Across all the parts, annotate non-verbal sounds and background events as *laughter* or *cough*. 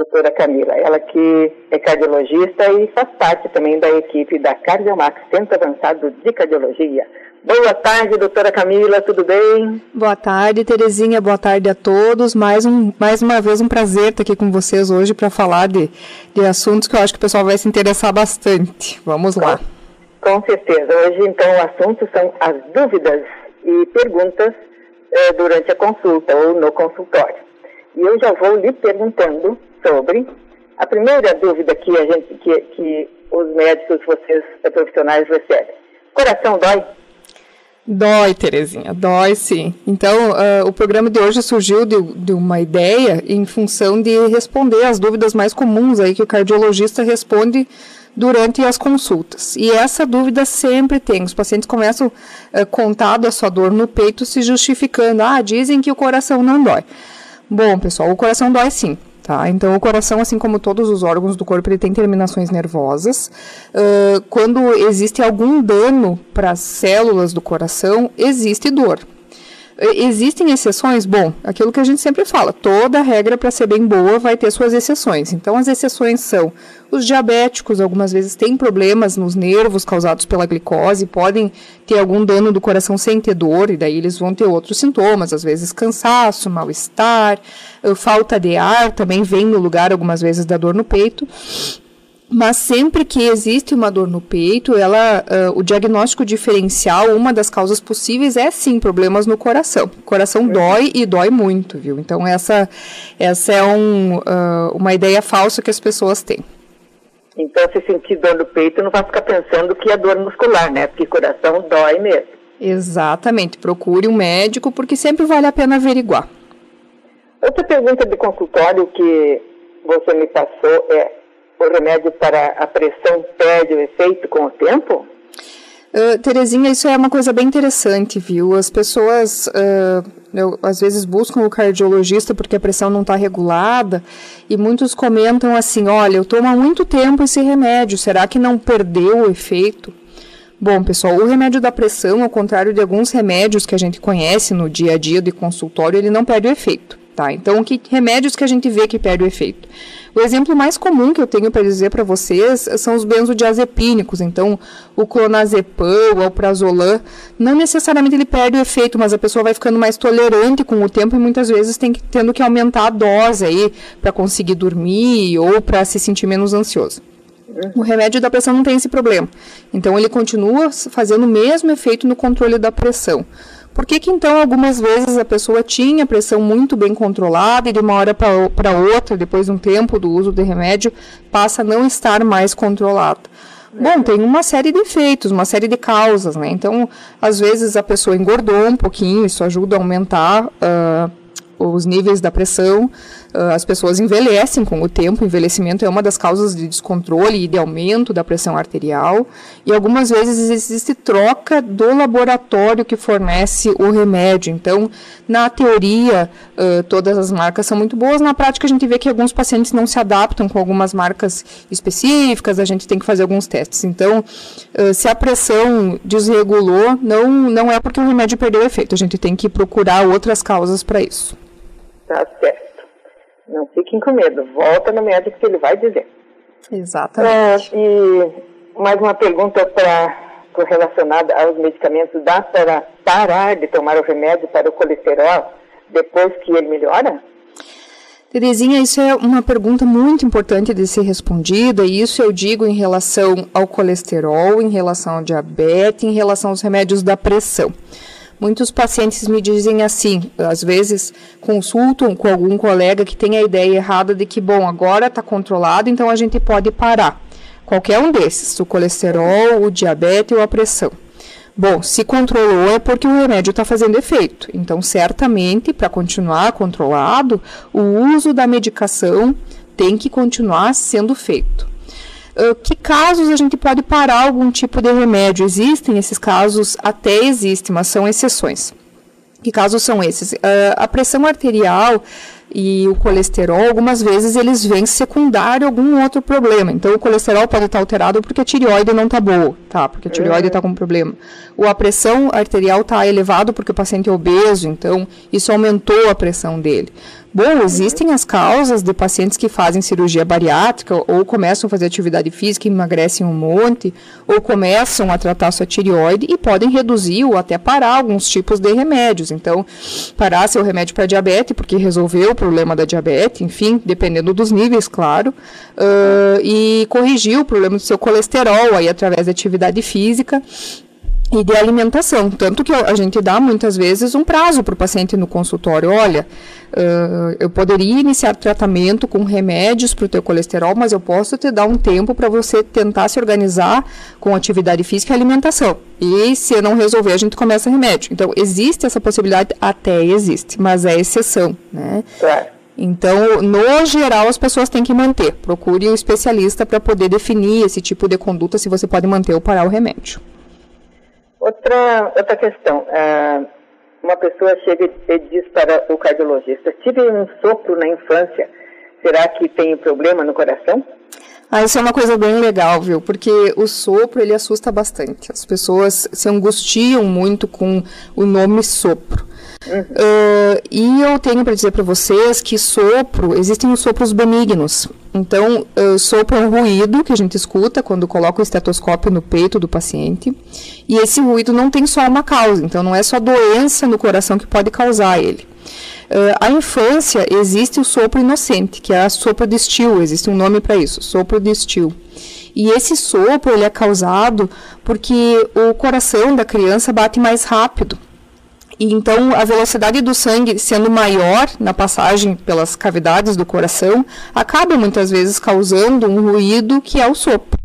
doutora Camila, ela que é cardiologista e faz parte também da equipe da Cardiomax, Centro Avançado de Cardiologia. Boa tarde, doutora Camila, tudo bem? Boa tarde, Terezinha, boa tarde a todos. Mais, um, mais uma vez um prazer estar aqui com vocês hoje para falar de, de assuntos que eu acho que o pessoal vai se interessar bastante. Vamos lá. Com, com certeza. Hoje, então, o assunto são as dúvidas e perguntas eh, durante a consulta ou no consultório. E eu já vou lhe perguntando sobre a primeira dúvida que a gente, que, que os médicos, vocês profissionais recebem. Coração dói? Dói, Terezinha, dói sim. Então, uh, o programa de hoje surgiu de, de, uma ideia em função de responder as dúvidas mais comuns aí que o cardiologista responde durante as consultas. E essa dúvida sempre tem. Os pacientes começam uh, contado a sua dor no peito, se justificando. Ah, dizem que o coração não dói. Bom, pessoal, o coração dói sim. Tá? Então, o coração, assim como todos os órgãos do corpo, ele tem terminações nervosas. Uh, quando existe algum dano para as células do coração, existe dor. Existem exceções? Bom, aquilo que a gente sempre fala, toda regra para ser bem boa vai ter suas exceções. Então, as exceções são os diabéticos, algumas vezes têm problemas nos nervos causados pela glicose, podem ter algum dano do coração sem ter dor, e daí eles vão ter outros sintomas, às vezes cansaço, mal-estar, falta de ar também vem no lugar, algumas vezes, da dor no peito. Mas sempre que existe uma dor no peito, ela, uh, o diagnóstico diferencial, uma das causas possíveis é sim problemas no coração. O coração uhum. dói e dói muito, viu? Então essa, essa é um, uh, uma ideia falsa que as pessoas têm. Então, se sentir dor no peito, não vai ficar pensando que é dor muscular, né? Porque coração dói mesmo. Exatamente. Procure um médico, porque sempre vale a pena averiguar. Outra pergunta de consultório que você me passou é o remédio para a pressão perde o efeito com o tempo? Uh, Terezinha, isso é uma coisa bem interessante, viu? As pessoas uh, eu, às vezes buscam o cardiologista porque a pressão não está regulada e muitos comentam assim: olha, eu tomo há muito tempo esse remédio, será que não perdeu o efeito? Bom, pessoal, o remédio da pressão, ao contrário de alguns remédios que a gente conhece no dia a dia de consultório, ele não perde o efeito, tá? Então, que remédios que a gente vê que perde o efeito? O exemplo mais comum que eu tenho para dizer para vocês são os benzodiazepínicos. Então, o clonazepam, o alprazolam, não necessariamente ele perde o efeito, mas a pessoa vai ficando mais tolerante com o tempo e muitas vezes tem que, tendo que aumentar a dose aí para conseguir dormir ou para se sentir menos ansioso. O remédio da pressão não tem esse problema. Então, ele continua fazendo o mesmo efeito no controle da pressão. Por que, que então algumas vezes a pessoa tinha pressão muito bem controlada e de uma hora para outra, depois de um tempo do uso de remédio, passa a não estar mais controlada? Bom, tem uma série de efeitos, uma série de causas, né? Então, às vezes a pessoa engordou um pouquinho, isso ajuda a aumentar uh, os níveis da pressão. Uh, as pessoas envelhecem com o tempo, o envelhecimento é uma das causas de descontrole e de aumento da pressão arterial. E algumas vezes existe troca do laboratório que fornece o remédio. Então, na teoria, uh, todas as marcas são muito boas. Na prática, a gente vê que alguns pacientes não se adaptam com algumas marcas específicas, a gente tem que fazer alguns testes. Então, uh, se a pressão desregulou, não, não é porque o remédio perdeu efeito, a gente tem que procurar outras causas para isso. Tá certo. Não fiquem com medo. Volta no médico que ele vai dizer. Exatamente. É, e mais uma pergunta para relacionada aos medicamentos. Dá para parar de tomar o remédio para o colesterol depois que ele melhora? Terezinha, isso é uma pergunta muito importante de ser respondida, e isso eu digo em relação ao colesterol, em relação ao diabetes, em relação aos remédios da pressão. Muitos pacientes me dizem assim, às vezes consultam com algum colega que tem a ideia errada de que, bom, agora está controlado, então a gente pode parar. Qualquer um desses, o colesterol, o diabetes ou a pressão. Bom, se controlou é porque o remédio está fazendo efeito. Então, certamente, para continuar controlado, o uso da medicação tem que continuar sendo feito. Uh, que casos a gente pode parar algum tipo de remédio? Existem esses casos? Até existem, mas são exceções. Que casos são esses? Uh, a pressão arterial e o colesterol, algumas vezes eles vêm secundário a algum outro problema. Então, o colesterol pode estar alterado porque a tireoide não está boa, tá? Porque a tireoide está com problema. Ou a pressão arterial está elevada porque o paciente é obeso, então isso aumentou a pressão dele. Bom, existem as causas de pacientes que fazem cirurgia bariátrica ou começam a fazer atividade física emagrecem um monte, ou começam a tratar sua tireoide e podem reduzir ou até parar alguns tipos de remédios. Então, parar seu remédio para diabetes, porque resolveu o problema da diabetes, enfim, dependendo dos níveis, claro, uh, e corrigir o problema do seu colesterol aí através da atividade física e de alimentação. Tanto que a gente dá muitas vezes um prazo para o paciente no consultório. Olha, uh, eu poderia iniciar tratamento com remédios para o teu colesterol, mas eu posso te dar um tempo para você tentar se organizar com atividade física e alimentação. E se não resolver, a gente começa remédio. Então, existe essa possibilidade? Até existe, mas é exceção, né? Claro. Então, no geral, as pessoas têm que manter. Procure o um especialista para poder definir esse tipo de conduta, se você pode manter ou parar o remédio. Outra, outra questão. Uh, uma pessoa chega e diz para o cardiologista: tive um sopro na infância, será que tem problema no coração? Ah, isso é uma coisa bem legal, viu? Porque o sopro, ele assusta bastante. As pessoas se angustiam muito com o nome sopro. Uhum. Uh, e eu tenho para dizer para vocês que sopro, existem os sopros benignos. Então, sopro é um ruído que a gente escuta quando coloca o estetoscópio no peito do paciente. E esse ruído não tem só uma causa, então não é só doença no coração que pode causar ele. Uh, a infância existe o sopro inocente, que é a sopro de Still, existe um nome para isso, sopro de Still. E esse sopro ele é causado porque o coração da criança bate mais rápido. E então a velocidade do sangue sendo maior na passagem pelas cavidades do coração acaba muitas vezes causando um ruído que é o sopro.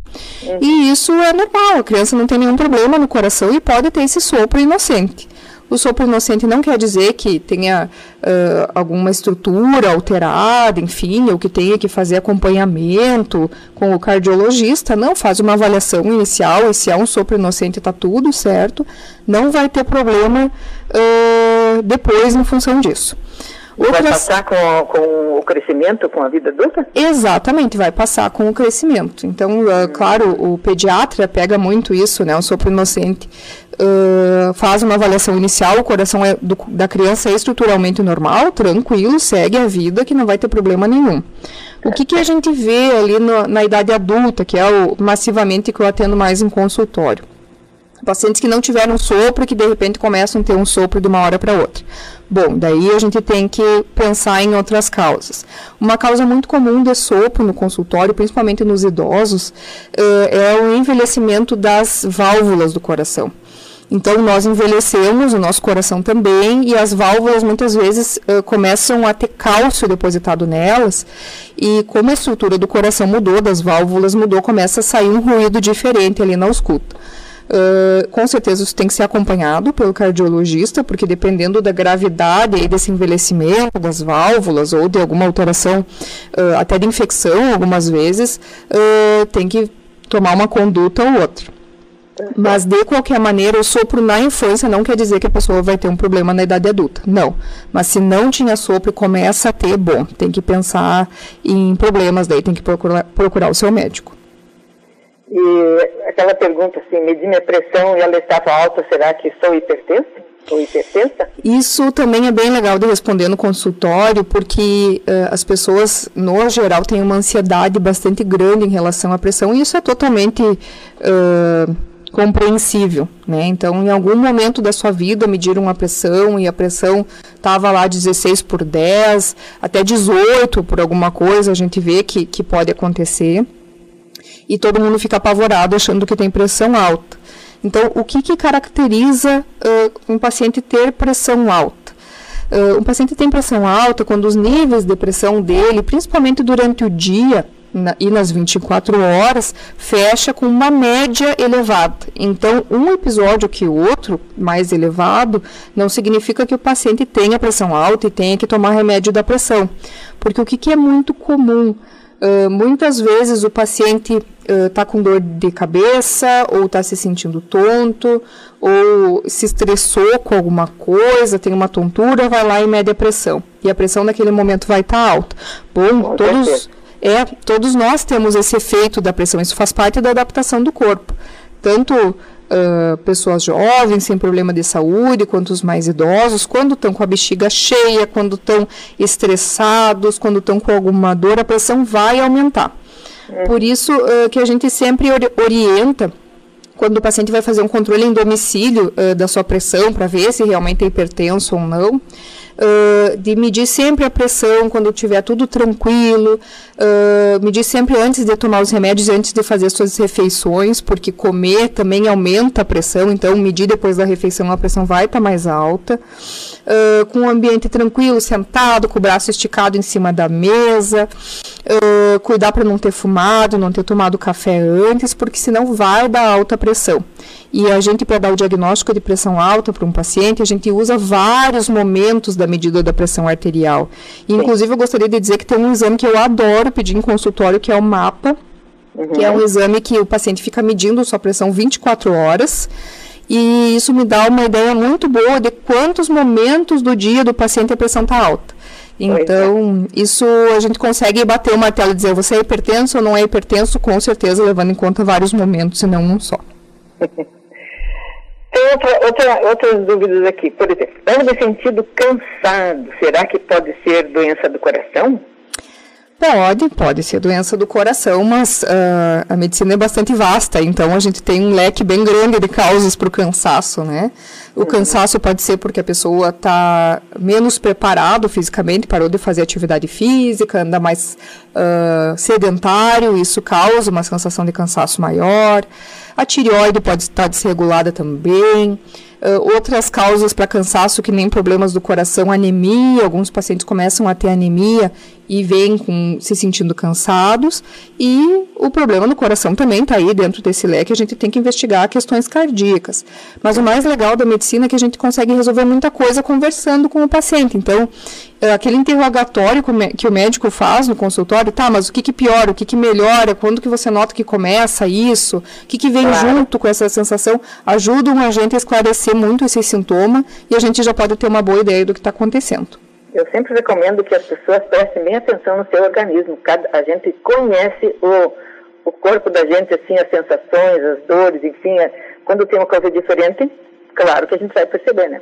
E isso é normal, a criança não tem nenhum problema no coração e pode ter esse sopro inocente. O sopro inocente não quer dizer que tenha uh, alguma estrutura alterada, enfim, ou que tenha que fazer acompanhamento com o cardiologista. Não, faz uma avaliação inicial e se é um sopro inocente está tudo certo. Não vai ter problema uh, depois em função disso. Outras... Vai passar com, com, o crescimento, com a vida adulta? Exatamente, vai passar com o crescimento. Então, uh, claro, o pediatra pega muito isso, né? Um sopro inocente. Uh, faz uma avaliação inicial, o coração é do, da criança é estruturalmente normal, tranquilo, segue a vida, que não vai ter problema nenhum. O que, que a gente vê ali no, na idade adulta, que é o massivamente que eu atendo mais em consultório? Pacientes que não tiveram sopro, que de repente começam a ter um sopro de uma hora para outra. Bom, daí a gente tem que pensar em outras causas. Uma causa muito comum de sopro no consultório, principalmente nos idosos, é o envelhecimento das válvulas do coração. Então, nós envelhecemos, o nosso coração também, e as válvulas muitas vezes uh, começam a ter cálcio depositado nelas, e como a estrutura do coração mudou, das válvulas mudou, começa a sair um ruído diferente ali na ausculta. Uh, com certeza isso tem que ser acompanhado pelo cardiologista, porque dependendo da gravidade desse envelhecimento das válvulas ou de alguma alteração, uh, até de infecção algumas vezes, tem que tomar uma conduta ou outra. Mas de qualquer maneira, o sopro na infância não quer dizer que a pessoa vai ter um problema na idade adulta. Não. Mas se não tinha sopro e começa a ter, bom, tem que pensar em problemas, daí tem que procurar, procurar o seu médico. E aquela pergunta assim, medir minha pressão e ela estava alta, será que sou hipertensa? Isso também é bem legal de responder no consultório, porque uh, as pessoas, no geral, têm uma ansiedade bastante grande em relação à pressão, e isso é totalmente uh, compreensível, né? Então, em algum momento da sua vida, mediram uma pressão e a pressão estava lá 16 por 10, até 18 por alguma coisa, a gente vê que, que pode acontecer e todo mundo fica apavorado achando que tem pressão alta. Então, o que, que caracteriza uh, um paciente ter pressão alta? Uh, um paciente tem pressão alta quando os níveis de pressão dele, principalmente durante o dia na, e nas 24 horas, fecha com uma média elevada. Então, um episódio que o outro, mais elevado, não significa que o paciente tenha pressão alta e tenha que tomar remédio da pressão. Porque o que, que é muito comum? Uh, muitas vezes o paciente está uh, com dor de cabeça, ou está se sentindo tonto, ou se estressou com alguma coisa, tem uma tontura, vai lá e mede a pressão. E a pressão naquele momento vai estar tá alta. Bom, todos, é, todos nós temos esse efeito da pressão, isso faz parte da adaptação do corpo. tanto Uh, pessoas jovens sem problema de saúde, quanto os mais idosos, quando estão com a bexiga cheia, quando estão estressados, quando estão com alguma dor, a pressão vai aumentar. É. Por isso uh, que a gente sempre orienta quando o paciente vai fazer um controle em domicílio uh, da sua pressão para ver se realmente é hipertenso ou não, uh, de medir sempre a pressão quando tiver tudo tranquilo, uh, medir sempre antes de tomar os remédios, antes de fazer suas refeições, porque comer também aumenta a pressão, então medir depois da refeição a pressão vai estar tá mais alta. Uh, com um ambiente tranquilo, sentado, com o braço esticado em cima da mesa, uh, cuidar para não ter fumado, não ter tomado café antes, porque senão vai dar alta pressão. E a gente, para dar o diagnóstico de pressão alta para um paciente, a gente usa vários momentos da medida da pressão arterial. E, inclusive, eu gostaria de dizer que tem um exame que eu adoro pedir em consultório, que é o MAPA, uhum. que é um exame que o paciente fica medindo sua pressão 24 horas. E isso me dá uma ideia muito boa de quantos momentos do dia do paciente a pressão está alta. É. Então, é. isso a gente consegue bater o martelo e dizer você é hipertenso ou não é hipertenso, com certeza, levando em conta vários momentos e não um só. Tem outra, outra, outras dúvidas aqui. Por exemplo, ando me sentindo cansado. Será que pode ser doença do coração? Pode, pode ser doença do coração, mas uh, a medicina é bastante vasta, então a gente tem um leque bem grande de causas para o cansaço, né? O uhum. cansaço pode ser porque a pessoa está menos preparado fisicamente, parou de fazer atividade física, anda mais uh, sedentário, isso causa uma sensação de cansaço maior. A tireoide pode estar desregulada também. Uh, outras causas para cansaço, que nem problemas do coração, anemia. Alguns pacientes começam a ter anemia e vêm com, se sentindo cansados. E o problema no coração também está aí dentro desse leque. A gente tem que investigar questões cardíacas. Mas o mais legal da medicina é que a gente consegue resolver muita coisa conversando com o paciente. Então, é, aquele interrogatório que o médico faz no consultório, tá, mas o que, que piora, o que, que melhora, quando que você nota que começa isso, o que, que vem claro. junto com essa sensação, ajudam a gente a esclarecer muito esse sintoma e a gente já pode ter uma boa ideia do que está acontecendo. Eu sempre recomendo que as pessoas prestem bem atenção no seu organismo. Cada, a gente conhece o, o corpo da gente, assim, as sensações, as dores, enfim. É, quando tem uma coisa diferente, claro que a gente vai perceber, né?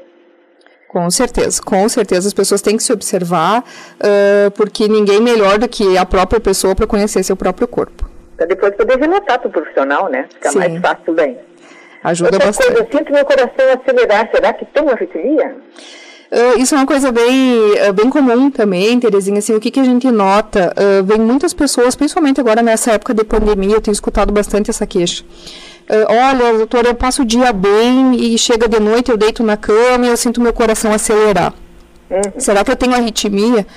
Com certeza, com certeza as pessoas têm que se observar, uh, porque ninguém melhor do que a própria pessoa para conhecer seu próprio corpo. Para depois poder relatar para o profissional, né? Fica Sim. mais fácil bem. Ajuda Outra bastante. Coisa, eu sinto meu coração acelerar, será que tem arritmia? Uh, isso é uma coisa bem, uh, bem comum também, Terezinha. Assim, o que, que a gente nota? Uh, vem muitas pessoas, principalmente agora nessa época de pandemia, eu tenho escutado bastante essa queixa. Olha, doutora, eu passo o dia bem e chega de noite, eu deito na cama e eu sinto meu coração acelerar. Uhum. Será que eu tenho arritmia?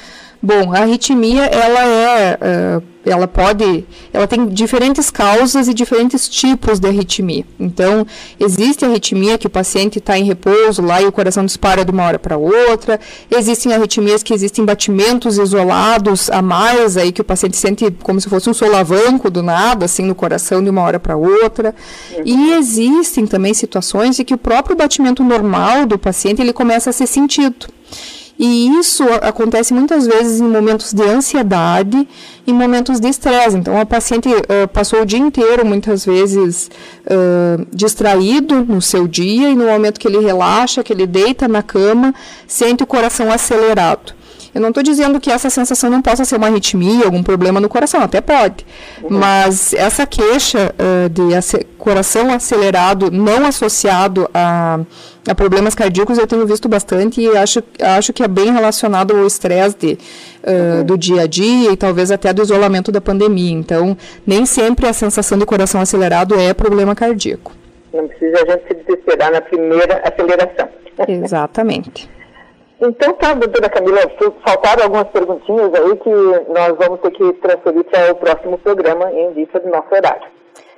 Bom, a arritmia, ela é, uh, ela pode, ela tem diferentes causas e diferentes tipos de arritmia. Então, existe arritmia que o paciente está em repouso lá e o coração dispara de uma hora para outra. Existem arritmias que existem batimentos isolados a mais, aí que o paciente sente como se fosse um solavanco do nada, assim, no coração de uma hora para outra. E existem também situações em que o próprio batimento normal do paciente, ele começa a ser sentido. E isso acontece muitas vezes em momentos de ansiedade, em momentos de estresse. Então, a paciente uh, passou o dia inteiro, muitas vezes, uh, distraído no seu dia, e no momento que ele relaxa, que ele deita na cama, sente o coração acelerado. Eu não estou dizendo que essa sensação não possa ser uma arritmia, algum problema no coração, até pode. Uhum. Mas essa queixa uh, de coração acelerado não associado a, a, problemas cardíacos eu tenho visto bastante e acho, acho que é bem relacionado ao estresse uh, uhum. do dia a dia e talvez até do isolamento da pandemia. Então, nem sempre a sensação de coração acelerado é problema cardíaco. Não precisa a gente se desesperar na primeira aceleração. Exatamente. *laughs* Então tá, doutora Camila, faltaram algumas perguntinhas aí que nós vamos ter que transferir para o próximo programa em vista do nosso horário.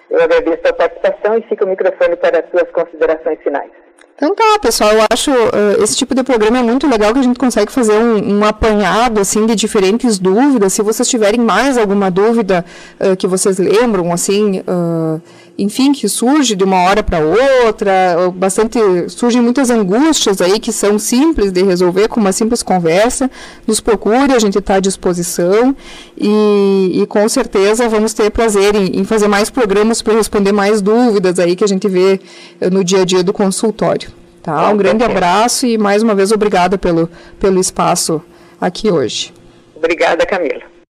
Eu agradeço a participação e fica o microfone para as suas considerações finais. Então tá, pessoal, eu acho uh, esse tipo de programa é muito legal que a gente consegue fazer um, um apanhado assim de diferentes dúvidas. Se vocês tiverem mais alguma dúvida uh, que vocês lembram, assim, uh, enfim, que surge de uma hora para outra, bastante surgem muitas angústias aí que são simples de resolver com uma simples conversa. Nos procure, a gente está à disposição e, e, com certeza vamos ter prazer em, em fazer mais programas para responder mais dúvidas aí que a gente vê eh, no dia a dia do consultório. Tá? Um grande abraço e mais uma vez obrigada pelo, pelo espaço aqui hoje. Obrigada, Camila.